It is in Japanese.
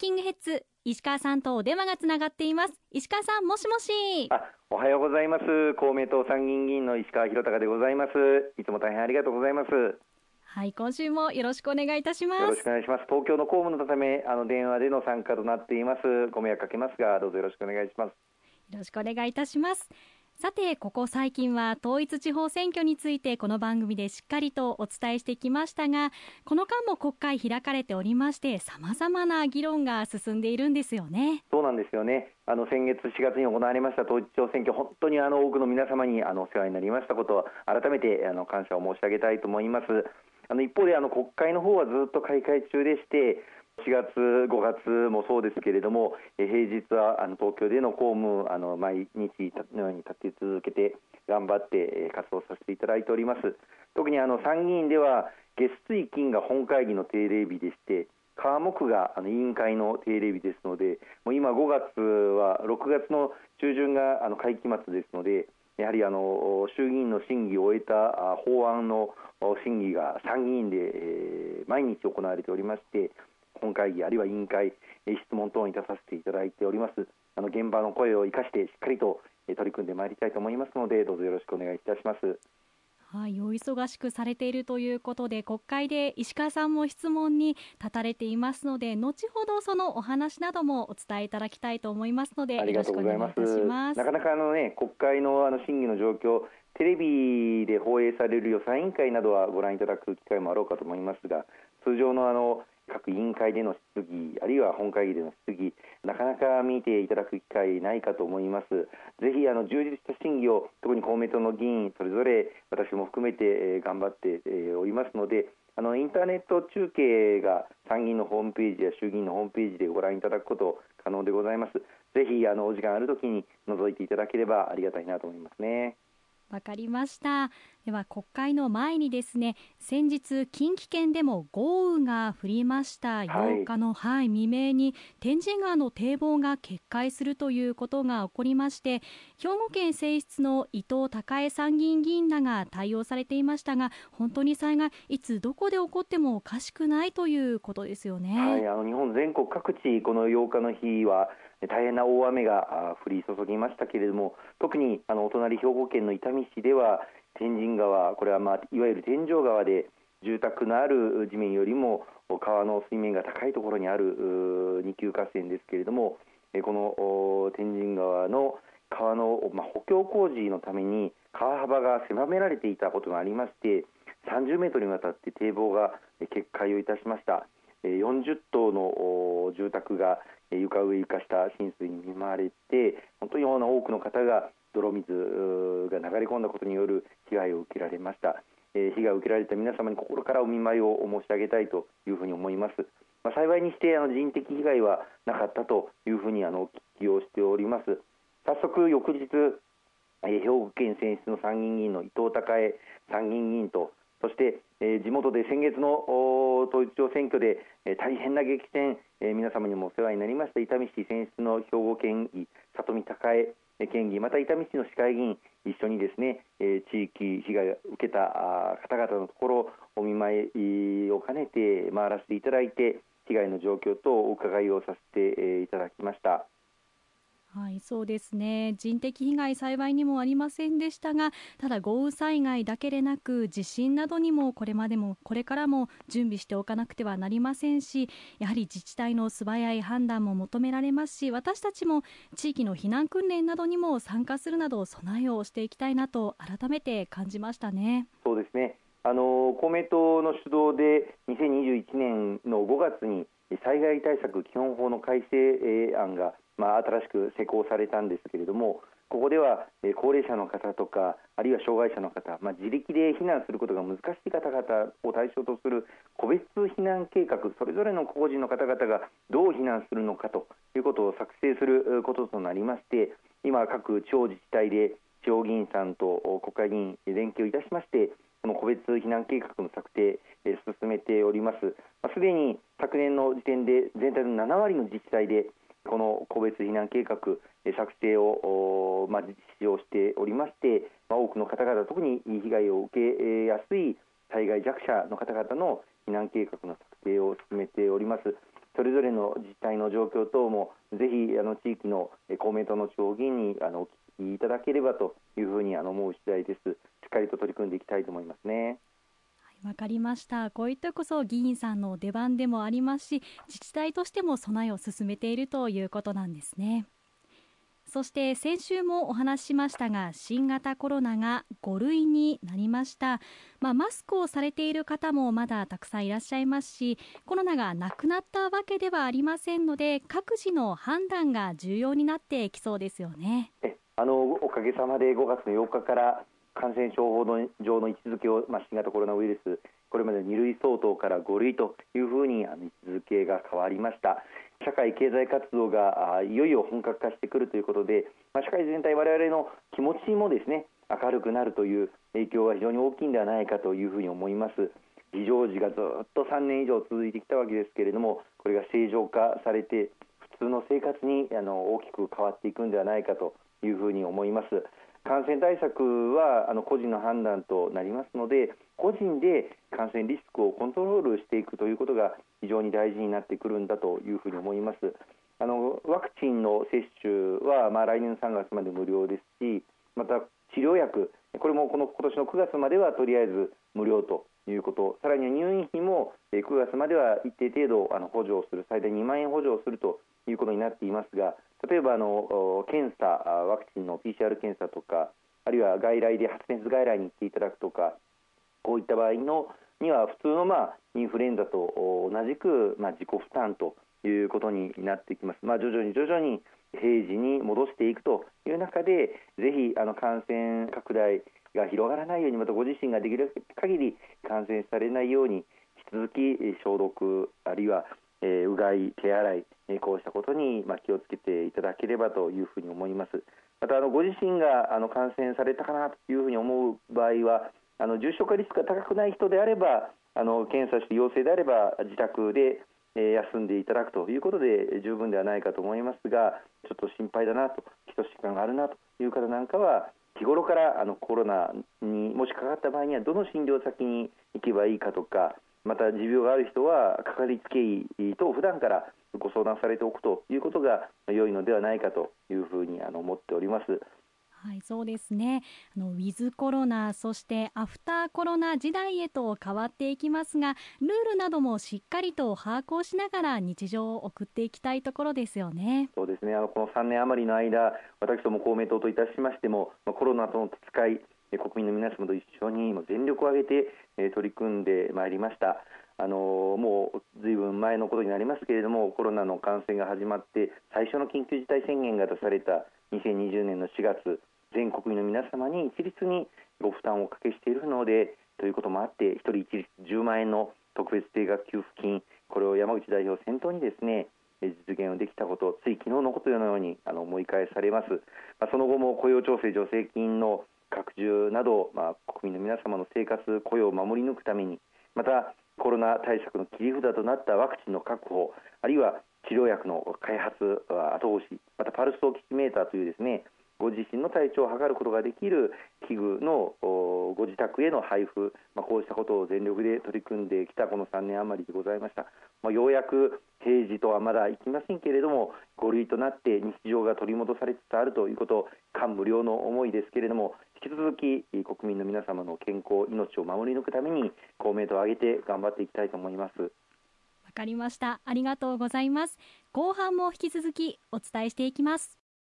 キングヘッズ石川さんとお電話がつながっています。石川さんもしもし。あおはようございます。公明党参議院議員の石川博隆でございます。いつも大変ありがとうございます。はい今週もよろしくお願いいたします。よろしくお願いします。東京の公務のためあの電話での参加となっています。ご迷惑かけますがどうぞよろしくお願いします。よろしくお願いいたしますさてここ最近は統一地方選挙についてこの番組でしっかりとお伝えしてきましたがこの間も国会開かれておりましてさまざまな議論が進んでいるんですよね。そうなんですよね。あの先月4月に行われました統一地方選挙本当にあの多くの皆様にあのお世話になりましたことを改めてあの感謝を申し上げたいと思います。あの一方であの国会の方はずっと開会中でして4月、5月もそうですけれども、平日はあの東京での公務あの毎日のように立て続けて頑張って活動させていただいております。特にあの参議院では月水金が本会議の定例日でして、科目があの委員会の定例日ですので、もう今5月は6月の中旬があの会期末ですので、やはりあの衆議院の審議を終えた法案の審議が参議院で、毎日行われておりまして、本会議あるいは委員会質問等に出させていただいております。あの現場の声を生かしてしっかりと取り組んでまいりたいと思いますのでどうぞよろしくお願いいたします。はい、お忙しくされているということで国会で石川さんも質問に立たれていますので後ほどそのお話などもお伝えいただきたいと思いますのでよろしくお願いいたします。なかなかあのね国会のあの審議の状況テレビで放映される予算委員会などはご覧いただく機会もあろうかと思いますが通常のあの各委員会での質疑あるいは本会議での質疑なかなか見ていただく機会ないかと思います。ぜひあの充実した審議を特に公明党の議員それぞれ私も含めて頑張っておりますのであのインターネット中継が参議院のホームページや衆議院のホームページでご覧いただくこと可能でございます。ぜひあのお時間あるときに覗いていただければありがたいなと思いますね。わかりました。では国会の前にですね先日近畿圏でも豪雨が降りました。8日の、はい、未明に天神川の堤防が決壊するということが起こりまして兵庫県選出の伊藤孝恵参議院議員らが対応されていましたが本当に災害いつどこで起こってもおかしくないということですよね。はい、あの日本全国各地この8日の日は大変な大雨が降り注ぎましたけれども特にあのお隣兵庫県の伊丹市では天神川これは、ま、いわゆる天井川で住宅のある地面よりも川の水面が高いところにある二級河川ですけれどもこの天神川の川の、補強工事のために川幅が狭められていたことがありまして30メートルにわたって堤防が決壊をいたしました。40棟の住宅が床上床下浸水に見舞われて本当に多くの方が泥水が流れ込んだことによる被害を受けられました、え、被害を受けられた皆様に心からお見舞いを申し上げたいというふうに思います、まあ、幸いにしてあの人的被害はなかったというふうにあの聞きをしております。早速翌日、えー、兵庫県選出の参議院議員の伊藤孝恵参議院議員とそして、えー、地元で先月の統一地方選挙で、えー、大変な激戦、えー、皆様にもお世話になりました伊丹市選出の兵庫県議里見孝恵県議また伊丹市の市会議員一緒にですね、え地域被害を受けた方々のところお見舞いを兼ねて回らせていただいて被害の状況とお伺いをさせていただきました。はいそうですね人的被害幸いにもありませんでしたがただ豪雨災害だけでなく地震などにもこれまでもこれからも準備しておかなくてはなりませんしやはり自治体の素早い判断も求められますし私たちも地域の避難訓練などにも参加するなど備えをしていきたいなと改めて感じましたね。そうですねあの公明党の主導で2021年の5月に災害対策基本法の改正案がまあ、新しく施行されたんですけれどもここでは、高齢者の方とかあるいは障害者の方、まあ、自力で避難することが難しい方々を対象とする個別避難計画それぞれの個人の方々がどう避難するのかということを作成することとなりまして今、各地方自治体で地方議員さんと国会議員連携をいたしましてこの個別避難計画の策定、え進めております。す、で、に昨年の時点で全体の7割の自治体でこの個別避難計画作成を、まあ、実施をしておりまして、まあ、多くの方々特に被害を受けやすい災害弱者の方々の避難計画の策定を進めておりますそれぞれの自治体の状況等もぜひあの地域の公明党の地方議員にあのお聞きいただければというふうにあの思う次第です。しっかりと取り組んでいきたいと思いますね。わかりました。こういったこそ議員さんの出番でもありますし自治体としても備えを進めているということなんですね。そして先週もお話ししましたが新型コロナが5類になりました、まあ、マスクをされている方もまだたくさんいらっしゃいますしコロナがなくなったわけではありませんので各自の判断が重要になってきそうですよね。あのおかげさまで5月の8日から感染症法上の位置づけを、まあ、新型コロナウイルスこれまで2類相当から5類というふうにあ位置づけが変わりました。社会経済活動がいよいよ本格化してくるということで、まあ、社会全体我々の気持ちもですね明るくなるという影響が非常に大きいんではないかというふうに思います。非常時がずっと3年以上続いてきたわけですけれどもこれが正常化されて普通の生活にあの大きく変わっていくんではないかというふうに思います。感染対策はあの個人の判断となりますので個人で感染リスクをコントロールしていくということが非常に大事になってくるんだというふうに思います。あのワクチンの接種は、まあ、来年3月まで無料ですしまた治療薬これもこの今年の9月まではとりあえず無料ということさらには入院費も9月までは一定程度あの補助をする最大2万円補助をするということになっていますが例えばあの検査ワクチンの PCR 検査とかあるいは外来で発熱外来に行っていただくとかこういった場合のには普通の、まあ、インフルエンザと同じく、まあ、自己負担ということになってきます。まあ、徐々に徐々に平時に戻していくという中でぜひあの感染拡大が広がらないようにまたご自身ができる限り感染されないように引き続き消毒あるいはえー、うがい、手洗い、えー、こうしたことに、まあ、気をつけていただければというふうに思います。またあのご自身があの感染されたかなというふうに思う場合はあの重症化リスクが高くない人であればあの検査して陽性であれば自宅で、えー、休んでいただくということで十分ではないかと思いますがちょっと心配だなと基礎疾患があるなという方なんかは日頃からあのコロナにもしかかった場合にはどの診療先に行けばいいかとかまた持病がある人はかかりつけ医と普段からご相談されておくということが良いのではないかというふうにあの思っております。はい、そうですね。あのウィズコロナ、そしてアフターコロナ時代へと変わっていきますが、ルールなどもしっかりと把握をしながら日常を送っていきたいところですよね。そうですね。あのこの3年余りの間、私ども公明党といたしましても、コロナとの戦い、国民の皆様と一緒に全力を挙げて取り組んでまいりました。あのもうずいぶん前のことになりますけれどもコロナの感染が始まって最初の緊急事態宣言が出された2020年の4月全国民の皆様に一律にご負担をおかけしているのでということもあって1人一律10万円の特別定額給付金これを山口代表を先頭にですね実現をできたことつい昨日のことのようにあの思い返されます、まあ、その後も雇用調整助成金の拡充など、まあ、国民の皆様の生活雇用を守り抜くためにまたコロナ対策の切り札となったワクチンの確保あるいは治療薬の開発後押しまたパルスオキシメーターというですねご自身の体調を測ることができる器具のご自宅への配布、まあ、こうしたことを全力で取り組んできたこの3年余りでございました、まあ、ようやく平時とはまだいきませんけれども5類となって日常が取り戻されつつあるということ感無量の思いですけれども引き続き国民の皆様の健康命を守り抜くために公明党を挙げて頑張っていきたいと思います。わかりました。ありがとうございます。後半も引き続きお伝えしていきます。